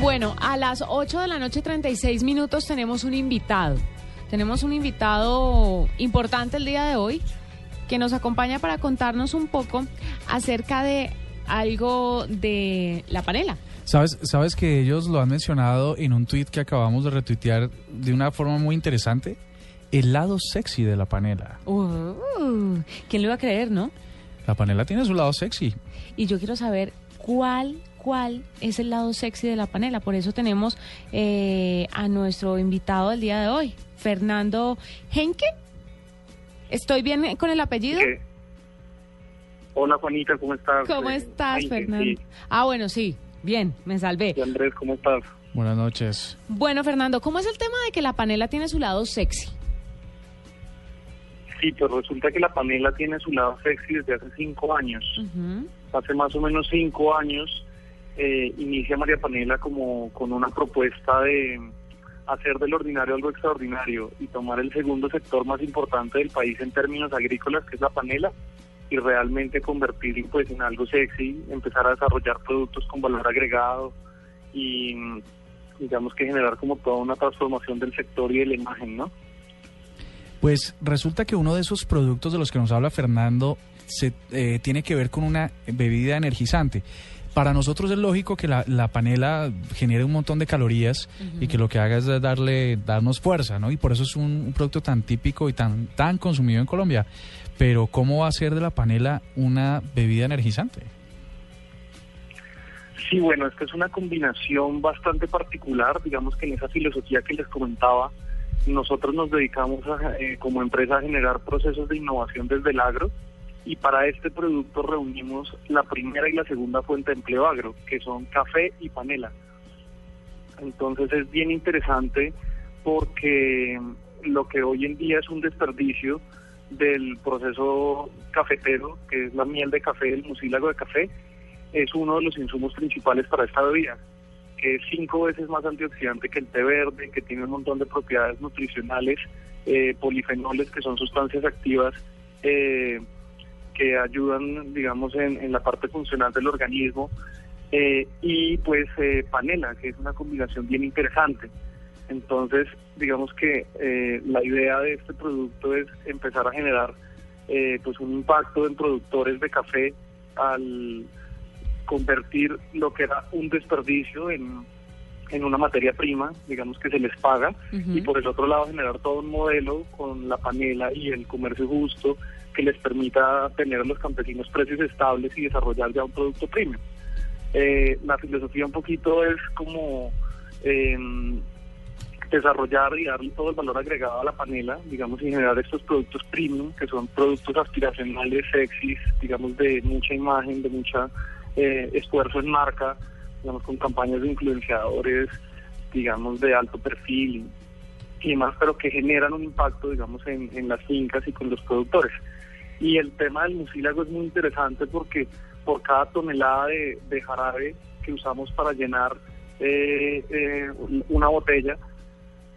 Bueno, a las 8 de la noche 36 minutos tenemos un invitado. Tenemos un invitado importante el día de hoy que nos acompaña para contarnos un poco acerca de algo de la panela. Sabes, sabes que ellos lo han mencionado en un tweet que acabamos de retuitear de una forma muy interesante. El lado sexy de la panela. Uh, ¿Quién lo iba a creer, no? La panela tiene su lado sexy. Y yo quiero saber cuál, cuál es el lado sexy de la panela. Por eso tenemos eh, a nuestro invitado del día de hoy, Fernando Henke. ¿Estoy bien con el apellido? ¿Qué? Hola Juanita, ¿cómo estás? ¿Cómo Eh, estás, Fernando? sí. Ah, bueno, sí. Bien, me salvé. Y Andrés, ¿cómo estás? Buenas noches. Bueno, Fernando, ¿cómo es el tema de que la panela tiene su lado sexy? Sí, pues resulta que la panela tiene su lado sexy desde hace cinco años. Hace más o menos cinco años eh, inicia María Panela como con una propuesta de hacer del ordinario algo extraordinario y tomar el segundo sector más importante del país en términos agrícolas, que es la panela, y realmente convertirlo pues en algo sexy, empezar a desarrollar productos con valor agregado y digamos que generar como toda una transformación del sector y de la imagen, ¿no? Pues resulta que uno de esos productos de los que nos habla Fernando se, eh, tiene que ver con una bebida energizante. Para nosotros es lógico que la, la panela genere un montón de calorías y que lo que haga es darle, darnos fuerza, ¿no? Y por eso es un, un producto tan típico y tan, tan consumido en Colombia. Pero ¿cómo va a ser de la panela una bebida energizante? Sí, bueno, esta es una combinación bastante particular, digamos que en esa filosofía que les comentaba, nosotros nos dedicamos a, eh, como empresa a generar procesos de innovación desde el agro y para este producto reunimos la primera y la segunda fuente de empleo agro, que son café y panela. Entonces es bien interesante porque lo que hoy en día es un desperdicio del proceso cafetero, que es la miel de café, el mucílago de café, es uno de los insumos principales para esta bebida, que es cinco veces más antioxidante que el té verde, que tiene un montón de propiedades nutricionales, eh, polifenoles, que son sustancias activas eh, que ayudan, digamos, en, en la parte funcional del organismo, eh, y pues eh, panela, que es una combinación bien interesante. Entonces, digamos que eh, la idea de este producto es empezar a generar eh, pues un impacto en productores de café al convertir lo que era un desperdicio en, en una materia prima, digamos que se les paga, y por el otro lado generar todo un modelo con la panela y el comercio justo que les permita tener a los campesinos precios estables y desarrollar ya un producto premium. Eh, la filosofía un poquito es como eh, desarrollar y darle todo el valor agregado a la panela, digamos, y generar estos productos premium, que son productos aspiracionales, sexys, digamos, de mucha imagen, de mucha eh, esfuerzo en marca, digamos, con campañas de influenciadores, digamos, de alto perfil y, demás, pero que generan un impacto, digamos, en, en las fincas y con los productores. Y el tema del mucílago es muy interesante porque por cada tonelada de, de jarabe que usamos para llenar eh, eh, una botella,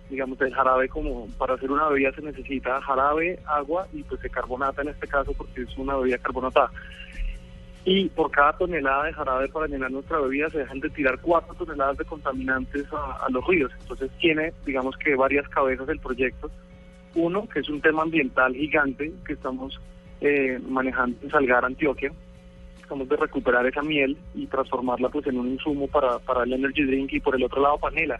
digamos, del jarabe como para hacer una bebida se necesita jarabe, agua y pues de carbonata en este caso porque es una bebida carbonatada. Y por cada tonelada de jarabe para llenar nuestra bebida se dejan de tirar cuatro toneladas de contaminantes a, los ríos. Entonces tiene, digamos que varias cabezas el proyecto. Uno, que es un tema ambiental gigante que estamos eh, manejando en Salgar, Antioquia. Estamos de recuperar esa miel y transformarla pues en un insumo para, para el energy drink y por el otro lado panela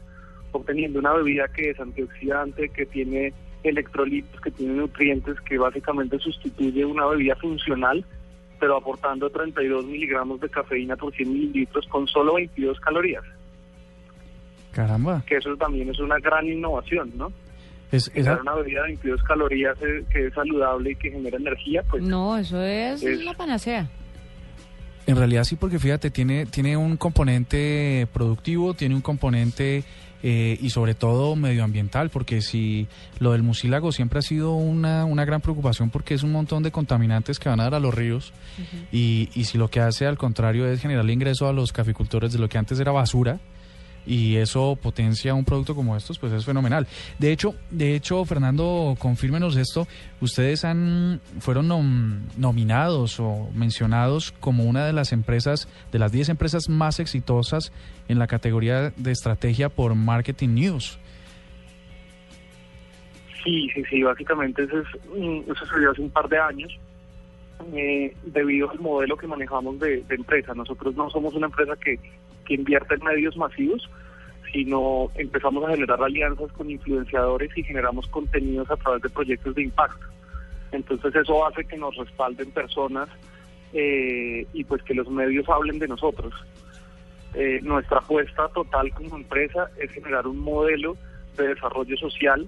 obteniendo una bebida que es antioxidante, que tiene electrolitos, que tiene nutrientes, que básicamente sustituye una bebida funcional, pero aportando 32 miligramos de cafeína por 100 mililitros con solo 22 calorías. Caramba. Que eso también es una gran innovación, ¿no? Es, esa, una bebida de 22 calorías eh, que es saludable y que genera energía, pues No, eso es Es- la panacea. En realidad sí, porque fíjate, tiene, tiene un componente productivo, tiene un componente eh, y sobre todo medioambiental, porque si lo del mucílago siempre ha sido una, una gran preocupación porque es un montón de contaminantes que van a dar a los ríos y, y si lo que hace al contrario es generar ingreso a los caficultores de lo que antes era basura, y eso potencia un producto como estos, pues es fenomenal. De hecho, de hecho, Fernando, confírmenos esto. Ustedes han fueron nom- nominados o mencionados como una de las empresas, de las 10 empresas más exitosas en la categoría de estrategia por Marketing News. Sí, sí, sí, básicamente eso, es, mm, eso se dio hace un par de años eh, debido al modelo que manejamos de, empresa. Nosotros no somos una empresa que, que invierte en medios masivos, sino empezamos a generar alianzas con influenciadores y generamos contenidos a través de proyectos de impacto. Entonces eso hace que nos respalden personas eh, y pues que los medios hablen de nosotros. Eh, nuestra apuesta total como empresa es generar un modelo de desarrollo social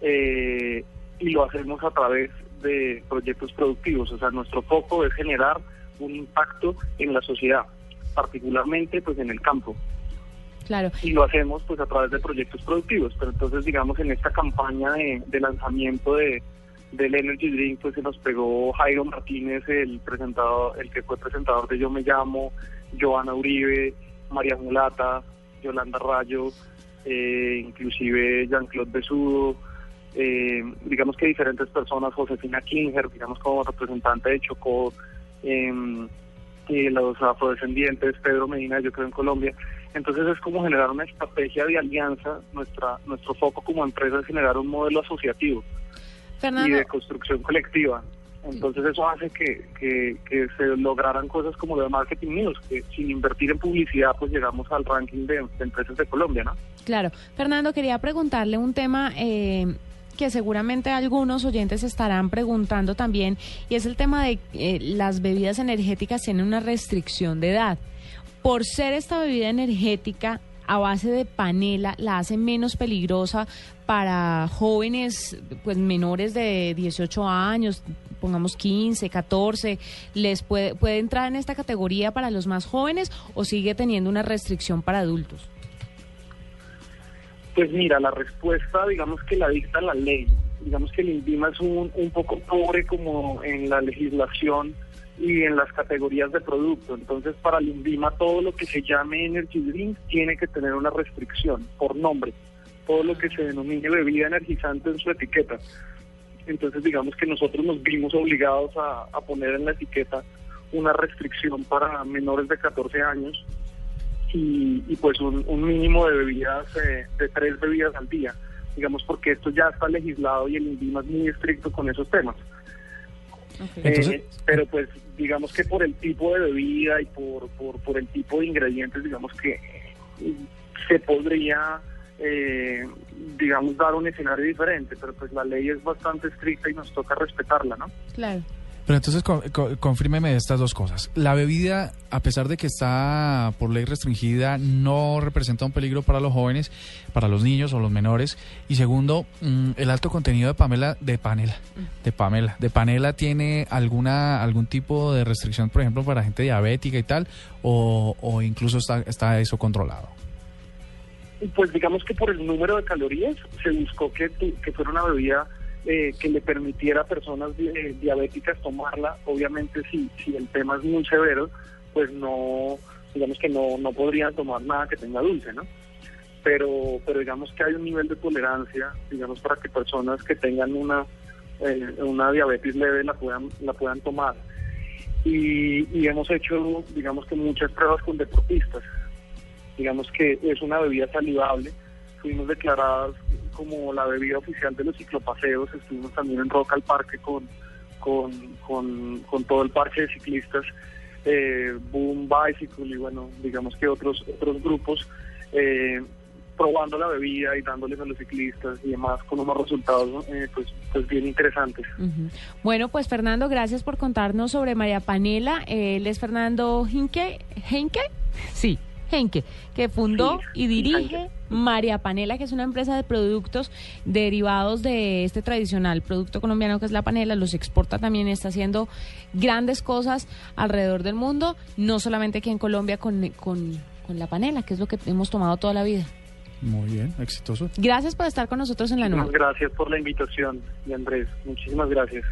y lo hacemos a través de proyectos productivos. O sea, nuestro foco es generar un impacto en la sociedad, particularmente pues en el campo. Claro. Y lo hacemos pues a través de proyectos productivos. Pero entonces, digamos, en esta campaña de, de lanzamiento de del Energy Drink, pues se nos pegó Jairo Martínez, el presentador, el que fue presentador de Yo Me Llamo, Joana Uribe, María Mulata, Yolanda Rayo, eh, inclusive Jean-Claude Besudo, eh, digamos que diferentes personas, Josefina Klinger, digamos como representante de Chocó, eh, y los afrodescendientes, Pedro Medina, yo creo en Colombia. Entonces es como generar una estrategia de alianza, nuestra nuestro foco como empresa es generar un modelo asociativo y de construcción colectiva. Entonces eso hace que, que, que se lograran cosas como lo de Marketing News, que sin invertir en publicidad pues llegamos al ranking de, de empresas de Colombia, ¿no? claro. Fernando, quería preguntarle un tema eh, que seguramente algunos oyentes estarán preguntando también, y es el tema de eh, las bebidas energéticas tienen una restricción de edad. Por ser esta bebida energética a base de panela, la hace menos peligrosa para jóvenes pues menores de 18 años, pongamos 15, 14, les puede puede entrar en esta categoría para los más jóvenes o sigue teniendo una restricción para adultos? Pues mira, la respuesta, digamos que la dicta la ley. Digamos que el INVIMA es un, un poco pobre como en la legislación y en las categorías de producto. Entonces, para el INVIMA, todo lo que se llame Energy Drink tiene que tener una restricción por nombre. Todo lo que se denomine bebida energizante en su etiqueta. Entonces, digamos que nosotros nos vimos obligados a, a poner en la etiqueta una restricción para menores de 14 años y, y pues un, un mínimo de bebidas, eh, de tres bebidas al día, digamos porque esto ya está legislado y el INVIMA es muy estricto con esos temas. Entonces- Eh, pero pues digamos que por el tipo de bebida y por, por, por el tipo de ingredientes, digamos que eh, se podría, eh, digamos, dar un escenario diferente, pero pues la ley es bastante estricta y nos toca respetarla, ¿no? Claro. Pero entonces co- co- confírmeme estas dos cosas. La bebida, a pesar de que está por ley restringida, no representa un peligro para los jóvenes, para los niños o los menores. Y segundo, mm, el alto contenido de Pamela, de panela, de Pamela, de panela tiene alguna algún tipo de restricción, por ejemplo, para gente diabética y tal, o, o incluso está está eso controlado. Pues digamos que por el número de calorías se buscó que, que fuera una bebida eh, que le permitiera a personas eh, diabéticas tomarla. Obviamente si, si el tema es muy severo, pues no, digamos que no, no podrían tomar nada que tenga dulce, ¿no? Pero, pero digamos que hay un nivel de tolerancia, digamos, para que personas que tengan una, eh, una diabetes leve la puedan, la puedan tomar. Y, y hemos hecho, digamos que muchas pruebas con deportistas digamos que es una bebida saludable. Fuimos declaradas como la bebida oficial de los ciclopaseos, estuvimos también en Rock al Parque con, con, con, con todo el parque de ciclistas, eh, Boom Bicycle y bueno, digamos que otros, otros grupos, eh, probando la bebida y dándoles a los ciclistas y demás con unos resultados eh, pues, pues bien interesantes. Bueno, pues Fernando, gracias por contarnos sobre María Panela. Él es Fernando Hinke. ¿Henke? Sí. Henke, que fundó Sí, y dirige. María Panela, que es una empresa de productos derivados de este tradicional producto colombiano que es la panela, los exporta también, está haciendo grandes cosas alrededor del mundo, no solamente aquí en Colombia con, con, con la panela, que es lo que hemos tomado toda la vida. Muy bien, exitoso. Gracias por estar con nosotros en la Muchas nube. gracias por la invitación, y Andrés. Muchísimas gracias.